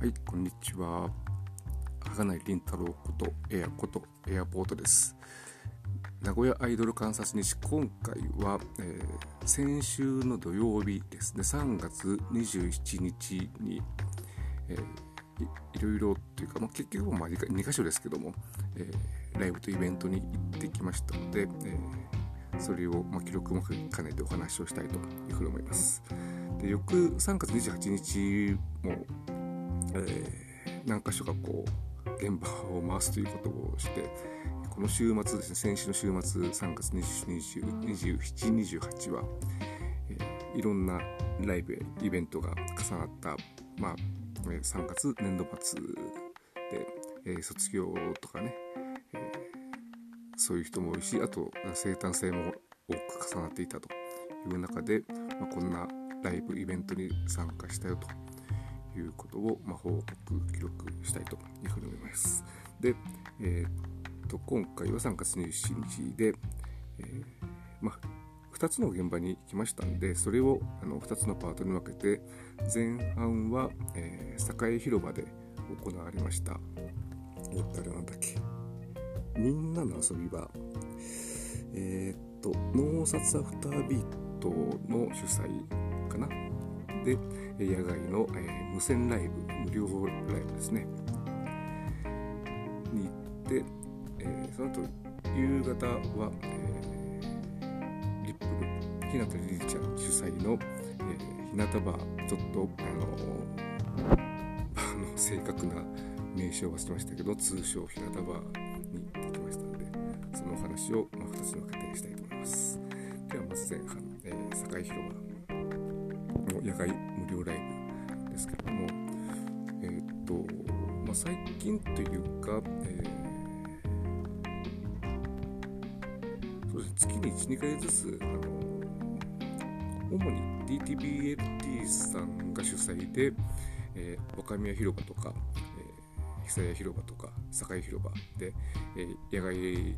はい、こんにちは。鋼内凛太郎ことエアことエアポートです。名古屋アイドル観察日、今回は、えー先週の土曜日ですね、3月27日に、えーいいろいろというか、まあ、結局まあ 2, か所ですけども、えーライブとイベントに行ってきましたので、えーそれを、まあ、記録も兼ねてお話をしたいというふうに思います。で翌3月28日も、えー何箇所かこう現場を回すということをしてこの週末ですね先週の週末3月2728は、えーいろんなライブやイベントが重なった、まあ3月年度末で、えー卒業とかね、えーそういう人も多いしあと生誕祭も多く重なっていたという中で、まあ、こんなライブイベントに参加したよと。いうことを、まあ、報告記録したいというふうに思います。で、えーっと今回は3月27日で、えーまあ、2つの現場に行きましたんでそれをあの2つのパートに分けて前半は、えー栄広場で行われました。えっとあれなんだっけ。みんなの遊び場。えーっと脳札アフタービートの主催で野外の、えー無線ライブ無料ライブですね。に行って、えーその後夕方は、えーリップル日向リリちゃん主催の、えー日向バーちょっとあのバーの正確な名称を忘れましたけど通称日向バーに行ってきましたのでそのお話を、まあ、2つに分けてしたいと思います。ではまず前半、えー、境広場。の野外無料ライブですけれどもえーっと、まあ、最近というか、えーそうですね月に12回ずつあの主に DTBLT さんが主催で、えー若宮広場とか、えー久屋広場とか境広場で、えー野外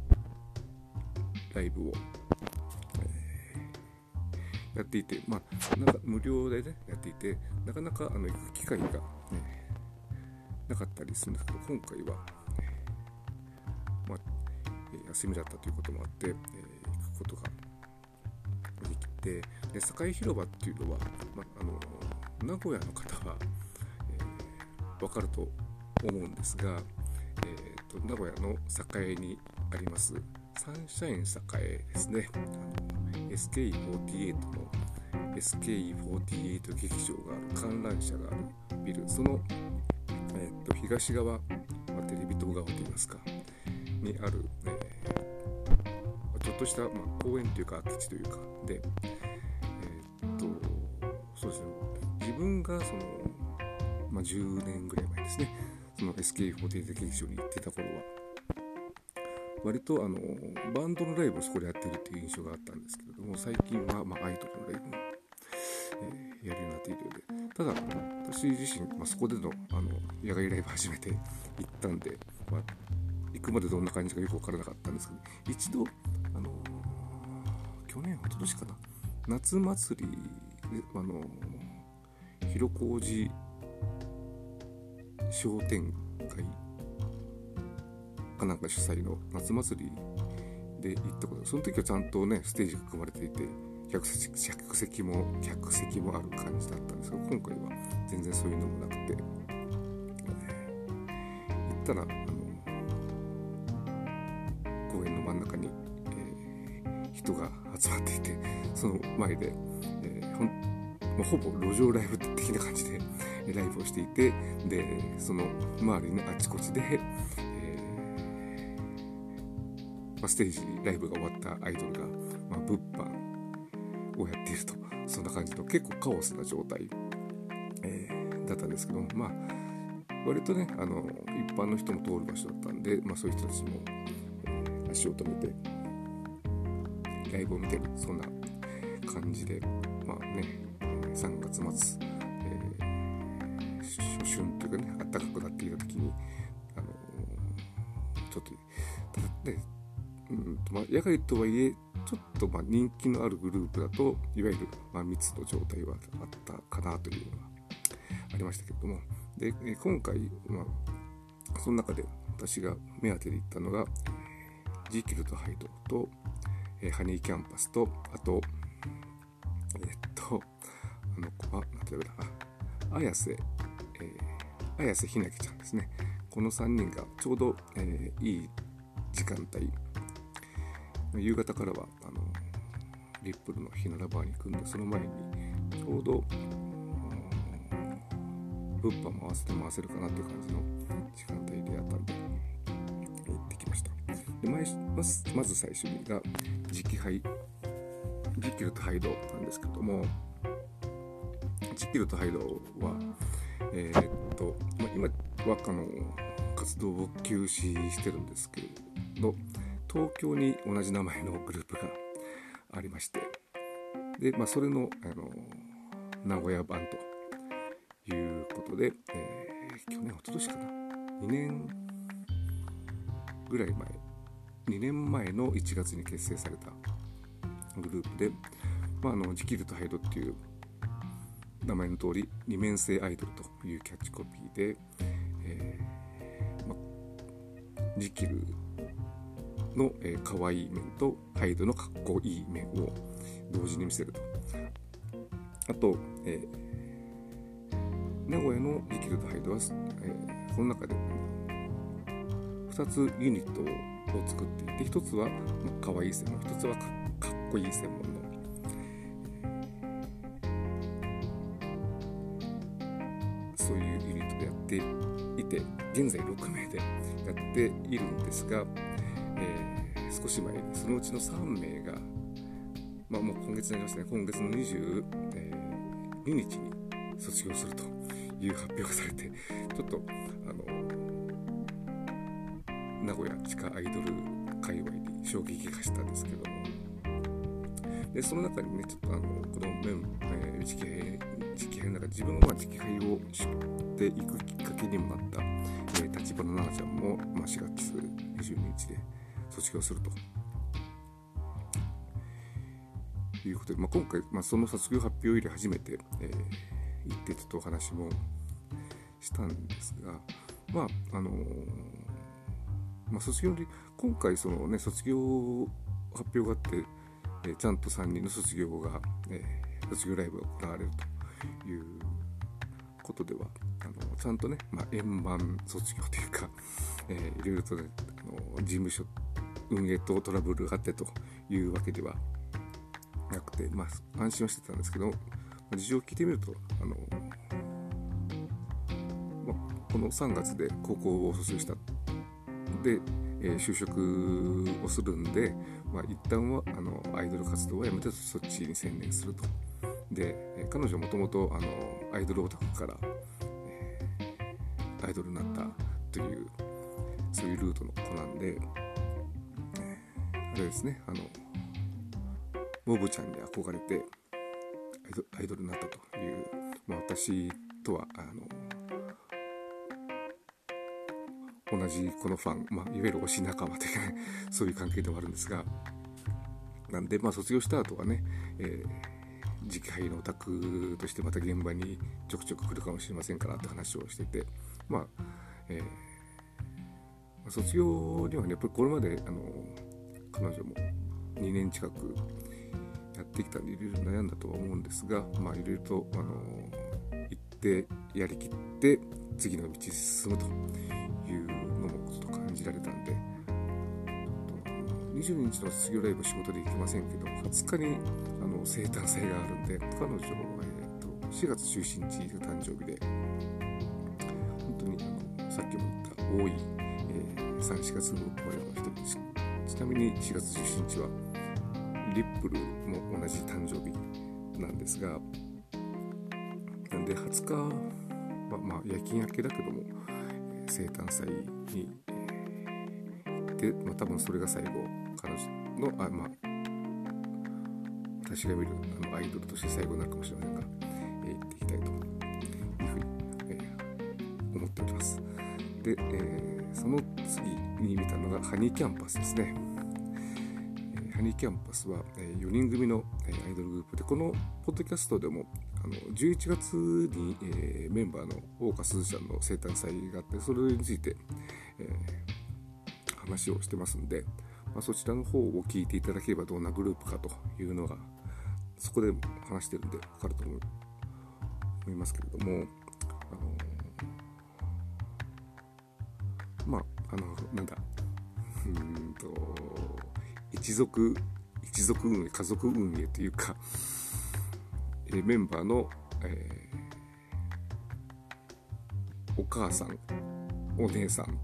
ライブを、やっていて、まあ、なんか無料でねやっていてなかなかあの行く機会が、ね、なかったりするんですけど今回は、まあ休みだったということもあって、えー行くことができてで境広場っていうのは、まあ、あの名古屋の方は、えー、分かると思うんですが、えーと名古屋の栄にありますサンシャイン栄ですね。SKE48 の SKE48 劇場がある観覧車があるビル。その、えーと東側、まあ、テレビ塔側といいますか。にある、えーちょっとした、まあ、公園というか空き地というか。で、えーっとそうですね。自分がその、まあ、10年ぐらい前ですね。その SK48 劇場に行ってた頃は。割とあのバンドのライブをそこでやってるっていう印象があったんですけど。も最近は、まあ、アイドルのライブも、えーやるようになっているようでただ私自身、まあ、そこでのあの野外ライブ初めて行ったんで、まあ、行くまでどんな感じかよく分からなかったんですけど一度あのー去年一昨年かな夏祭りであのー広小路商店会かなんか主催の夏祭りで行ったことその時はちゃんとねステージが組まれていて客席も客席もある感じだったんですけど今回は全然そういうのもなくて、えー行ったらあの公園の真ん中に、えー人が集まっていてその前で、えーほんまあほぼ路上ライブ的な感じでライブをしていてでその周りのあちこちで、まあ、ステージライブが終わったアイドルが、まあ、物販をやっているとそんな感じの結構カオスな状態、えーだったんですけどまあ割とねあの一般の人も通る場所だったんで、まあ、そういう人たちも、え足を止めてライブを見てるそんな感じでまあね3月末、えー初春というかね暖かくなっていた時にあのちょっとただねうんまあ、野外とはいえちょっとまあ人気のあるグループだといわゆるまあ密の状態はあったかなというのはありましたけれどもで、今回、まあ、その中で私が目当てで行ったのが、ジーキルとハイドと、えハニーキャンパスと、あと、えっと、あの子は、なんて言うかな、綾瀬、えー、綾瀬ひなきちゃんですね。この3人がちょうど、えー、いい時間帯、夕方からは、あの、リップルのひならバーに行くんで、その前に、ちょうど、物販も合わせて回せるかなっていう感じの時間帯でやったんで、行ってきました。でまずまず最初にが、磁気杯、ジキルとハイドなんですけども、ジキルとハイドは、えー、っと、ま、今はあの活動を休止してるんですけれど、東京に同じ名前のグループがありまして、で、まあ、それの、あの、名古屋版ということで、えー、去年、一昨年かな、2年ぐらい前、2年前の1月に結成されたグループで、まあ、あのジキルとハイドっていう名前の通り二面性アイドルというキャッチコピーで、えーま、ジキルの、えー、可愛い面とハイドのかっこいい面を同時に見せると。あと、えー、名古屋のジキルとハイドは、えー、この中で2つユニットを作っていて1つは、可愛い専門1つはかっこいい専門の、そういうユニットでやっていて現在6名でやっているんですが、少し前にそのうちの3名が、まあ、もう今月になりましたね。今月の22、えー、日に卒業するという発表がされてちょっとあの名古屋地下アイドル界隈に衝撃がしたんですけども。でその中にねちょっとあのこの面、えー、直編直編の中自分が直編を知っていくきっかけにもなった、えー、立花奈々ちゃんも、まあ、4月22日で卒業すると。いうことで、まあ、今回、まあ、その卒業発表より初めて、えー、行ってちょっとお話もしたんですが、まああのー、まあ、卒業今回そのね卒業発表があってえちゃんと3人の卒業が、え卒業ライブが行われるということではあのちゃんとね、まあ、円満卒業というか、えー、いろいろと、ね、あの事務所運営とトラブルがあってというわけではなくて、まあ、安心はしてたんですけど事情を聞いてみるとあの、まあ、この3月で高校を卒業したでえー、就職をするんで、まあ、一旦はあのアイドル活動をやめてそっちに専念すると。で、えー、彼女はもともとアイドルオタクから、えー、アイドルになったというそういうルートの子なんで、れですね。あのモブちゃんに憧れてアイドルになったという、まあ、私とはあの同じこのファン、まあ、いわゆる推し仲間というか、ね、そういう関係ではあるんですが、なんで、まあ、卒業した後はね、えー、次期俳優のオタクとしてまた現場にちょくちょく来るかもしれませんからって話をしていて、まあ、えー、卒業にはね、やっぱりこれまで、あの、彼女も2年近くやってきたんで、いろいろ悩んだとは思うんですが、まあ、いろいろと、あの、行って、やりきって、次の道に進むというのもちょっと感じられたんで22日の卒業ライブ仕事で行けませんけど20日にあの生誕祭があるんで彼女は、えーと、4月17日が誕生日で本当にあのさっきも言った多い、えー、34月生まれの人ですちなみに4月17日はリップルも同じ誕生日なんですがなんで20日はまあ夜勤明けだけども生誕祭にで、まあ、多分それが最後彼女のあまあ私が見るあのアイドルとして最後になるかもしれませんが、え、行っていきたいというふうに、えー、思っております。で、えー、その次に見たのがハニーキャンパスですね、ハニーキャンパスは、4人組の、アイドルグループでこのポッドキャストでもあの11月に、えメンバーの大岡すずちゃんの生誕祭があってそれについて、え話をしてますんで、ま、そちらの方を聞いていただければどんなグループかというのがそこでも話してるんで分かると思いますけれども、あのなんだうんと一族一族運営家族運営というか、えー、メンバーの、えー、お母さんお姉さん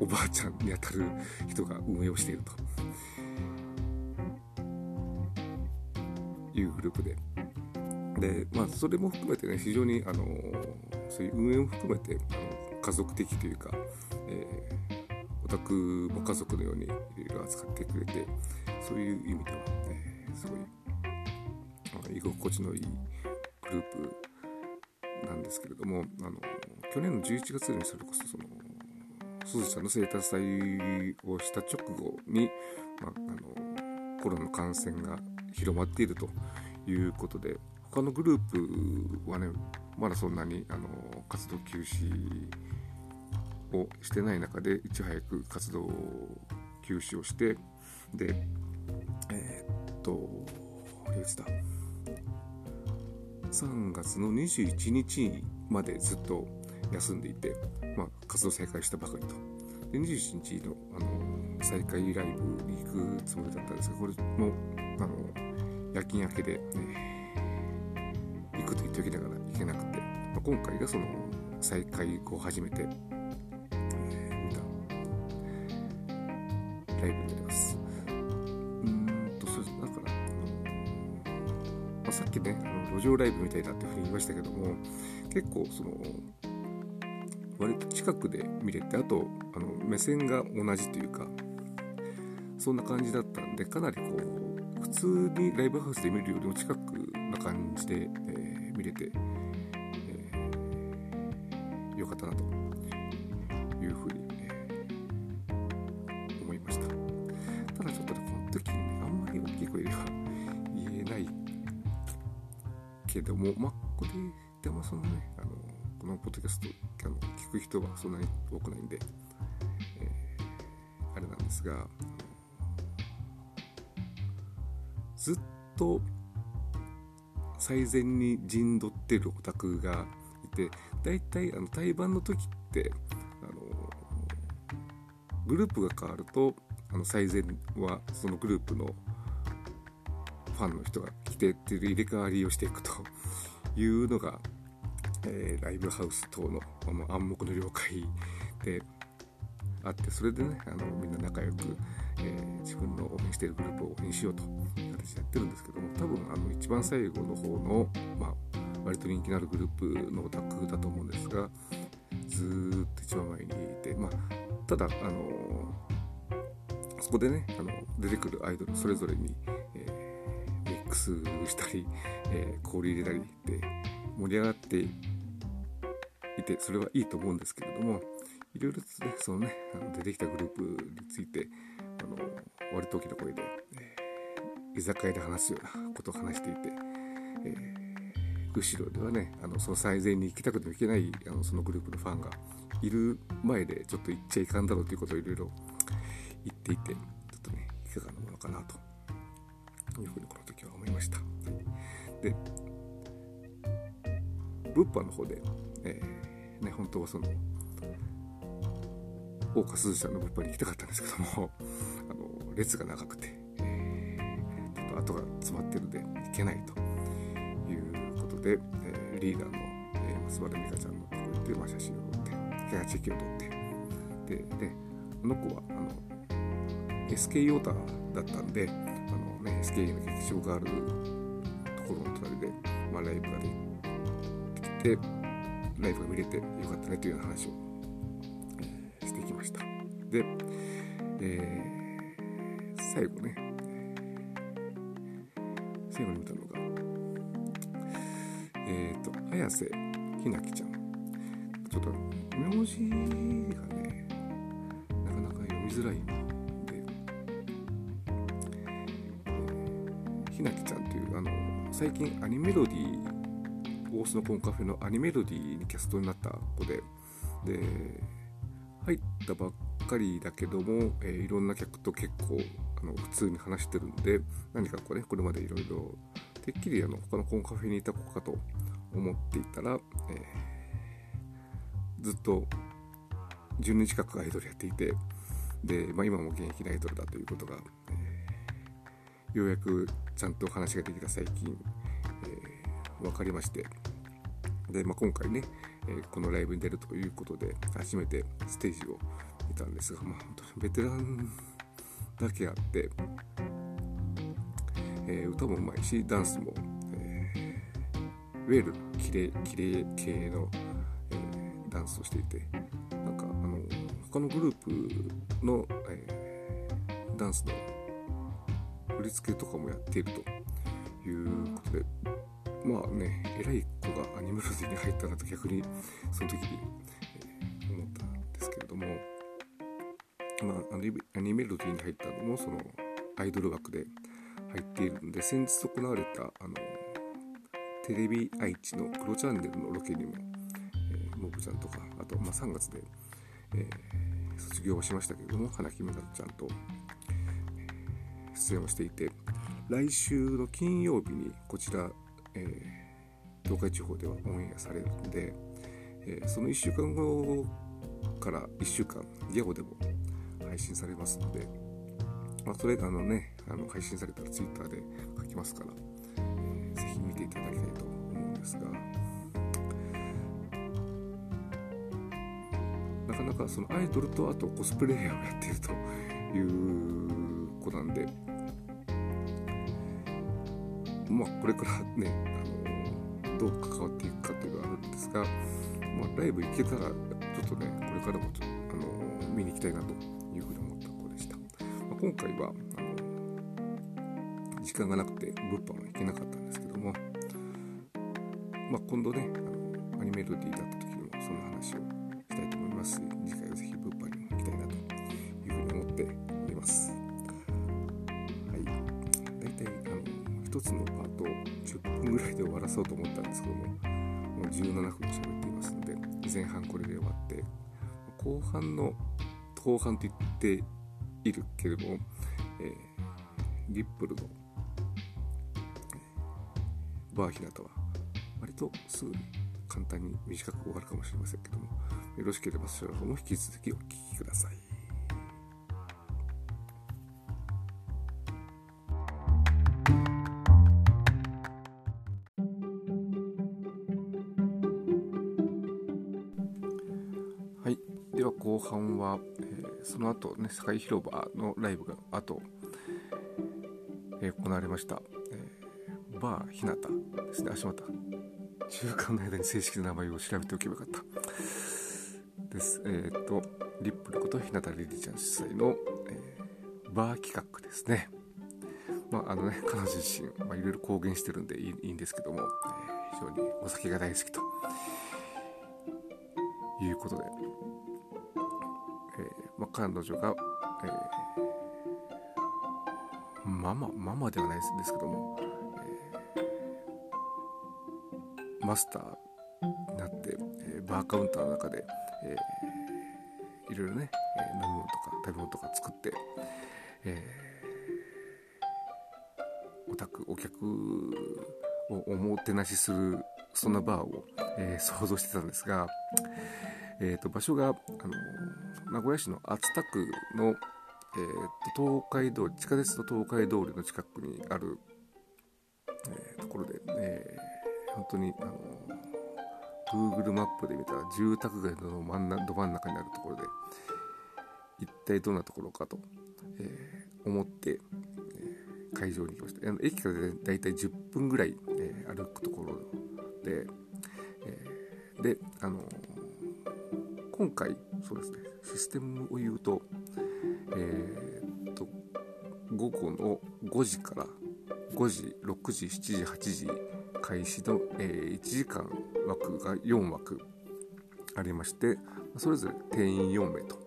おばあちゃんにあたる人が運営をしていると。いうグループで。で、まあ、それも含めてね非常にあのそういう運営も含めてあの家族的というか、えー、オタクも家族のようにいろいろ扱ってくれてそういう意味では、えー、すごい居心地のいいグループなんですけれどもあの去年の11月にそれこそそのすずちゃんの生誕祭をした直後に、まあ、あのコロナの感染が広まっているということで他のグループはねまだそんなにあの活動休止をしてない中でいち早く活動休止をしてでえー、っといつだ？3月の21日までずっと休んでいて、まあ、活動再開したばかりと。で21日の、あの再開ライブに行くつもりだったんですが、これも、あの夜勤明けで、ね、行くと言っておきながら行けなくて、まあ、今回がその再開後初めて、ね、あの路上ライブみたいだっていうふうに言いましたけども、結構その、割と近くで見れてあとあの目線が同じというかそんな感じだったんでかなりこう普通にライブハウスで見るよりも近くな感じで、えー、見れて、えー、よかったなというふうに、けどもまあこれでもそのねあのこのポッドキャストあの聞く人はそんなに多くないんで、えー、あれなんですがずっと最前に陣取ってるオタクがいて大体あの対バンの時ってあのグループが変わるとあの最前はそのグループのファンの人がてって入れ替わりをしていくというのがえー、ライブハウス等のあ暗黙の了解であってそれでねあのみんな仲良く、えー、自分の応援しているグループを応援しようという形でやってるんですけども多分あの一番最後の方の、まあ、割と人気のあるグループのオタクだと思うんですがずっと一番前にいて、まあ、ただ、あのそこでねあの出てくるアイドルそれぞれに、クスしたり、えー、氷入れたりで盛り上がっていてそれはいいと思うんですけれどもいろいろとねそのねあの出てきたグループについてあの割と大きな声で、えー、居酒屋で話すようなことを話していて、えー、後ろではねあのその最前に行きたくても行けないあのそのグループのファンがいる前でちょっと言っちゃいかんだろうということをいろいろ言っていてちょっとねいかがなものかなというふうにこの時は思いました。で物販の方でえー、ね、本当はその、大岡すずちゃんの物販に行きたかったんですけども、あの、列が長くて、えー、ちょっと後が詰まってるんで行けないということで、えー、リーダーの、えー、松原美香ちゃんのとこ行って、まあ、写真を撮って、手がチェキを撮って、で、ね、あの子は、あの、SK ヨータだったんで、あのね、SK の劇場があるところの隣で、まあ、ライブができて、ライブが見れてよかったねというような話を、してきました。で、えー、最後ね、最後に見たのが、えっ、ー、と、綾瀬ひなきちゃん。ちょっと、名字がね、なかなか読みづらいひなきちゃんというあの最近アニメロディ大須のコンカフェのアニメロディにキャストになった子でで入ったばっかりだけども、えー、いろんな客と結構あの普通に話してるんで何かこうねこれまでいろいろてっきりあの他のコンカフェにいた子かと思っていたら、えー、ずっと10年近くアイドルやっていてで、まあ、今も現役のアイドルだということが、えー、ようやくちゃんと話ができた最近、えー、分かりまして。で、まあ、今回ね、えー、このライブに出るということで初めてステージを見たんですが、まあ、本当にベテランだけあって、えー、歌もうまいしダンスも、えー、いわゆるきれいきれい系の、えー、ダンスをしていてなんかあの他のグループの、え、ダンスの振り付けとかもやっているということでまあね偉い子がアニメロディに入ったなと逆にその時に、えー、思ったんですけれども、まあ、アニメロディに入ったのもそのアイドル枠で入っているので先日行われたあのテレビ愛知の黒チャンネルのロケにも、えー、モブちゃんとかあと、まあ、3月で、えー、卒業しましたけれども花木めなちゃんと、出演をしていて来週の金曜日にこちら、えー、東海地方ではオンエアされるので、えー、その1週間後から1週間ギャオでも配信されますので、まあ、それあのねあの配信されたら Twitter で書きますから、えー、ぜひ見ていただきたいと思うんですがなかなかそのアイドルとあとコスプレイヤーをやっているという子なんでまあこれからねあのどう関わっていくかっていうのはあるんですが、まあ、ライブ行けたらちょっとねこれからもちょあの見に行きたいなというふうに思った子でした、まあ、今回はあの時間がなくて物販は行けなかったんですけども、まあ、今度ねあのアニメロディーだった時にもその話を半の後半と言っているけれども、えー、リップルのバーひなたは割とすぐに簡単に短く終わるかもしれませんけどもよろしければそちらの方も引き続きお聴きください。えー、その後ね堺広場のライブが後、えー、行われました、えー、バーひなたですね。足股中間の間に正式な名前を調べておけばよかった。です。えっ、とリップルこと日向リリちゃん主催の、えバー企画ですね。まああのね彼女自身、まあ、いろいろ公言してるんでいいんですけども、え非常にお酒が大好きということで、彼女が、えー、ママママではないですけども、えー、マスターになって、えー、バーカウンターの中で、えー、いろいろね、え飲み物とか食べ物とか作って、えー、お宅お客をおもてなしするそんなバーを、えー、想像してたんですが、えーと、場所が、あの名古屋市の熱田区の、えーと、東海道地下鉄と東海通りの近くにある、えー、ところで、えー、本当に、あの Google マップで見たら住宅街の真ん中ど真ん中にあるところで一体どんなところかと、えー、思って、えー、会場に行きました。駅からだいたい10分ぐらい、えー、歩くところで、え、であの今回そうですねシステムを言うとえー、と午後の5時から5時6時7時8時開始の、えー、1時間枠が4枠ありましてそれぞれ定員4名と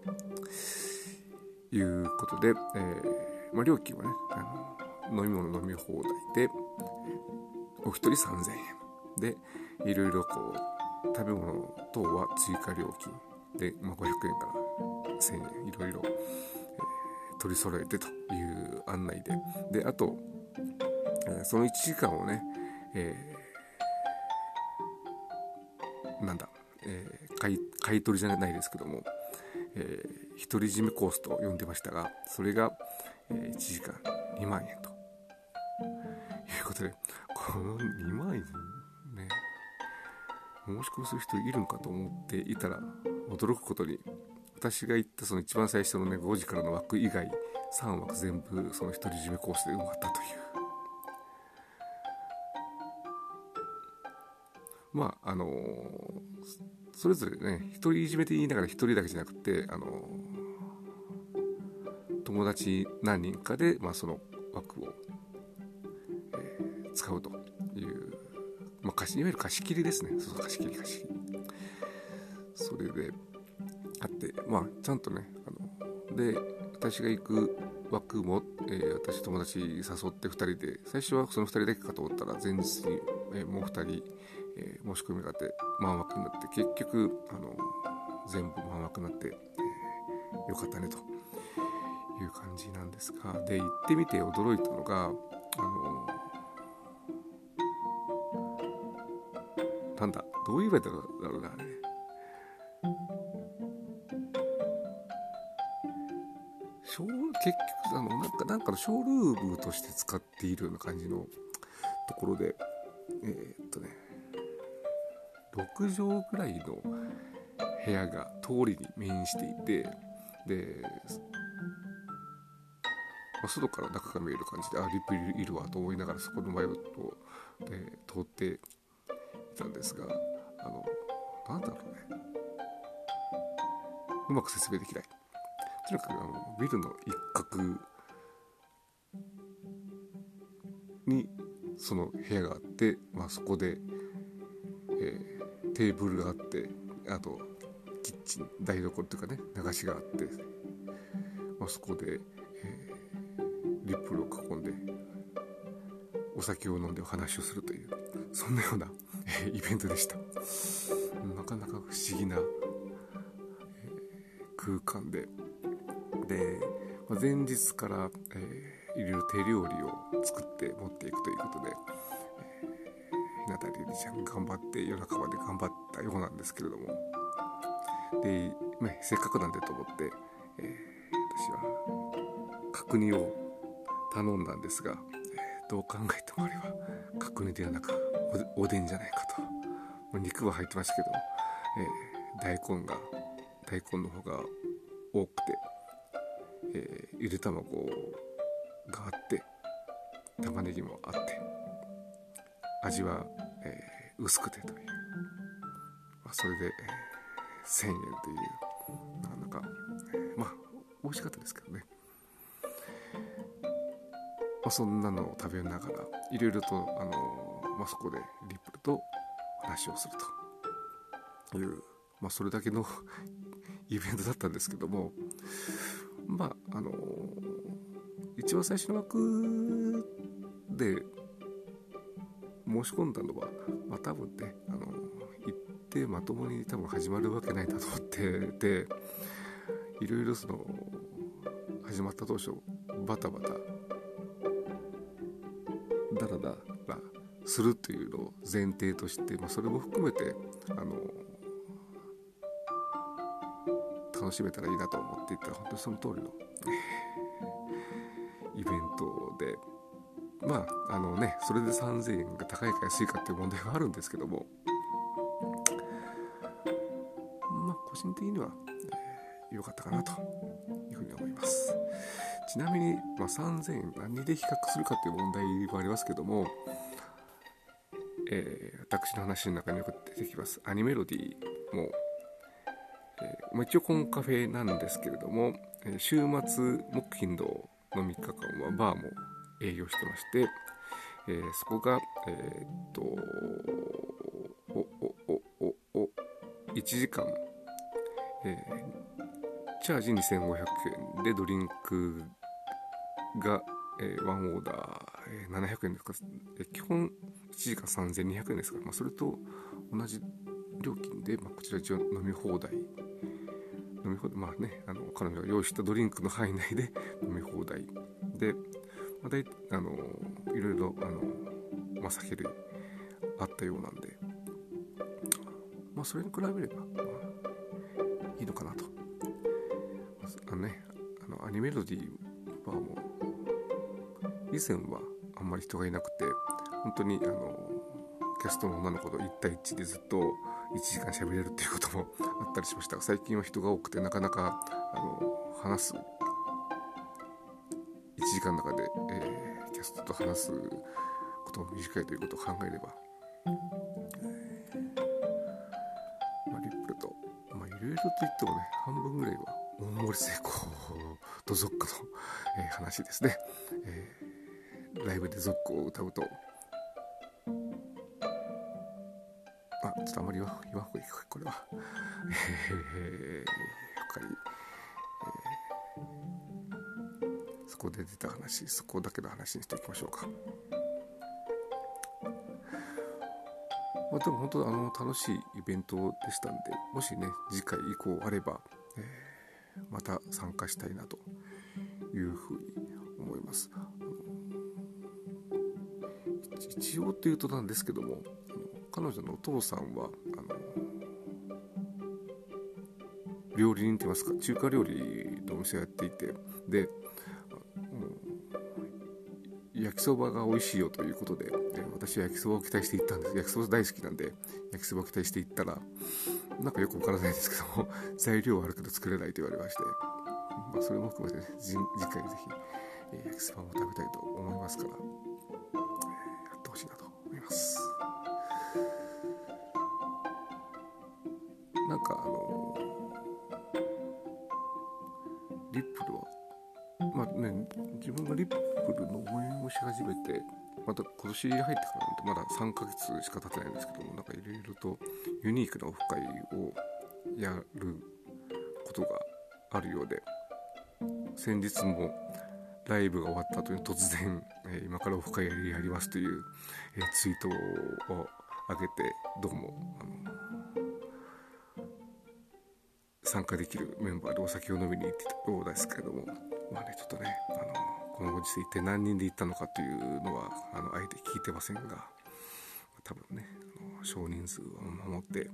いうことで、えーまあ、料金はねあの飲み物飲み放題でお一人3000円でいろいろこう食べ物等は追加料金で、まあ、500円から1000円いろいろ、えー、取り揃えてという案内で。であと、えー、その1時間をね、えー、なんだ、えー、買い買い取りじゃないですけども、えー、独り占めコースと呼んでましたがそれが、えー、1時間2万円と。いうことでこの2万円ね申し込みする人いるのかと思っていたら驚くことに私が行ったその一番最初のね5時からの枠以外3枠全部その独り占めコースで埋まったという。まああのー、それぞれね独り占めって言いながら1人だけじゃなくてあのー、友達何人かで、まあ、その枠を使うという、まあ、貸しいわゆる貸し切りですね。そうそう貸し切り貸し切り。それであってまあちゃんとねあので私が行く枠も、えー、私友達誘って2人で最初はその2人だけかと思ったら前日に、えー、もう2人、えー、申し込みがあって満枠になって結局あの全部満枠になって、えよかったねという感じなんですがで行ってみて驚いたのがあのなんだどういうイベントだろうなあれ。結局あのなんかなんかのショールームとして使っているような感じのところでえー、っとね6畳ぐらいの部屋が通りに面していてで、まあ、外から中が見える感じであリップいるわと思いながらそこの前を通っていたんですがあのなんだろうね。うまく説明できない。とにかくあのビルの一角にその部屋があって、まあ、そこで、えー、テーブルがあってあとキッチン台所っていうかね流しがあって、まあ、そこで、えー、リップルを囲んでお酒を飲んでお話をするというそんなようなイベントでした。なかなか不思議な、え空間でで、前日から、えー、いろいろ手料理を作って持っていくということで、えー、日向りりちゃん頑張って夜中まで頑張ったようなんですけれども。で、ませっかくなんでと思って、えー、私は角煮を頼んだんですが、えどう考えてもあれは角煮ではなくおでんじゃないかと、ま肉は入ってましたけど、えー、大根が大根の方が多くて、えー、ゆで卵があって玉ねぎもあって味は、えー、薄くてという、まあ、それで、えー、1000円というなかなか、えー、まあ美味しかったですけどね、まあ、そんなのを食べながらいろいろとあのまあ、そこでリップルと話をすると。いう、まあ、それだけの イベントだったんですけどもまああの一番最初の枠で申し込んだのは、まあ、多分ねあの行ってまともに多分始まるわけないなと思ってていろいろその始まった当初バタバタだらだらするというのを前提として、まあ、それも含めてあの楽しめたらいいなと思っていた本当にその通りのイベントでまああのねそれで3000円が高いか安いかっていう問題はあるんですけどもまあ個人的には良、かったかなというふうに思います。ちなみに、まあ、3000円何で比較するかっていう問題はありますけどもえー、私の話の中によく出てきますアニメロディも、えー、一応コンカフェなんですけれども、え、週末木金土の3日間はバーも営業してまして、え、そこがえー、っとおおおおお1時間、えー、チャージ2500円でドリンクがえー、ワンオーダー、えー、700円ですか、えー、基本1時間3200円ですから、まあ、それと同じ料金で、まあ、こちら一応飲み放題飲み放題まあねあの彼女が用意したドリンクの範囲内で 飲み放題。で、まあ、あのいろいろあの、まあ、酒類あったようなんでまあそれに比べれば、まあ、いいのかなと。まあのねあのアニメロディーはもう以前はあんまり人がいなくて本当にあのキャストの女の子と1対1でずっと1時間喋れるっていうことも あったりしましたが最近は人が多くてなかなかあの話す1時間の中で、えー、キャストと話すことも短いということを考えれば、まあ、リップルとまあいろいろと言ってもね半分ぐらいは大森成功とゾックの、えー、話ですね、えー、ライブでゾックを歌うとちょっとあまり言わ言わんほうがいいかこれはえー、他に、えー、そこで出た話そこだけの話にしていきましょうかまあ、でも本当あの楽しいイベントでしたんでもしね次回以降あれば、えー、また参加したいなというふうに思います。一応というとなんですけども彼女のお父さんはあの料理人といいますか中華料理のお店をやっていてで焼きそばが美味しいよということで、え私は焼きそばを期待していったんです。焼きそば大好きなんで焼きそばを期待していったらなんかよくわからないですけども 材料はあるけど作れないと言われまして、まあ、それも含めて、ね、次回ぜひ、え焼きそばも食べたいと思いますから、かあのリップルはまあね自分がリップルの応援をし始めてまた今年入ってからなんてまだ3ヶ月しか経ってないんですけどもなんかいろいろとユニークなオフ会をやることがあるようで先日もライブが終わった後に突然、え、今からオフ会やりますという、え、ツイートを上げてどうもあの参加できるメンバーでお酒を飲みに行ってたようですけども。まあねちょっとねあのこのご時世一体何人で行ったのかというのはあのあえて聞いてませんが多分ねあの少人数を守って、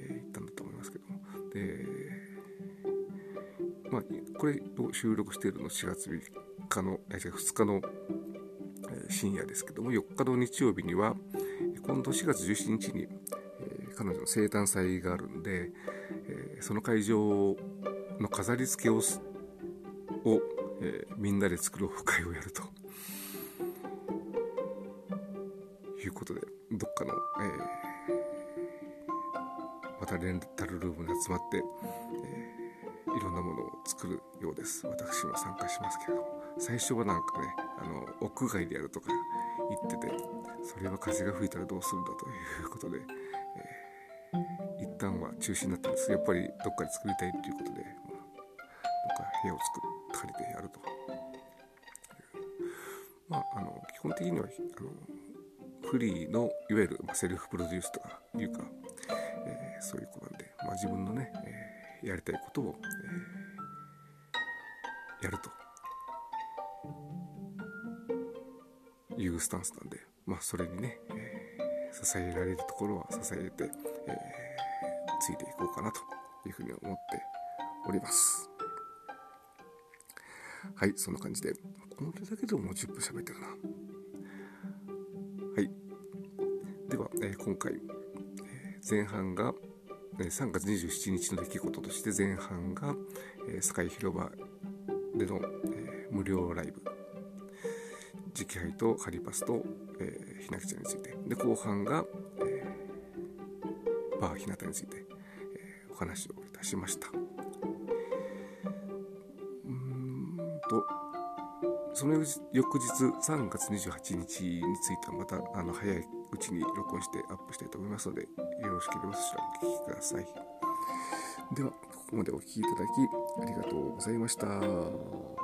えー、行ったんだと思いますけども。でまあこれを収録しているの4月3日の2日の深夜ですけども4日の日曜日には今度4月17日に彼女の生誕祭があるんで、その会場の飾り付けをを、えー、みんなで作るオフ会をやると。いうことでどっかの、えー、またレンタルルームに集まって、えー、いろんなものを作るようです。私も参加しますけれども。最初はなんかねあの屋外でやるとか言っててそれは風が吹いたらどうするんだということで中止になったんです。やっぱりどっかで作りたいということで、まあ、どっか部屋を作って借りてやると。まああの基本的にはあのフリーのいわゆる、まあ、セルフプロデュースとかいうか、えー、そういう子なんで、まあ、自分のね、えー、やりたいことを、えー、やると。いうスタンスなんで、まあ、それにね、えー、支えられるところは支えて、えー、ついていこうかなというふうに思っております。はい、そんな感じで、この手だけでももう10分喋ってるな。はい。では、えー、今回、えー、前半が、えー、3月27日の出来事として前半が、えー、堺広場での、えー、無料ライブ。直配とハリパスと、えー、ひなきちゃんについて。で、後半が、えーバーひなたについて、お話をいたしましたうんとその翌日3月28日についてはまたあの早いうちに録音してアップしたいと思いますのでよろしければそちらお聴きくださいではここまでお聴きいただきありがとうございました。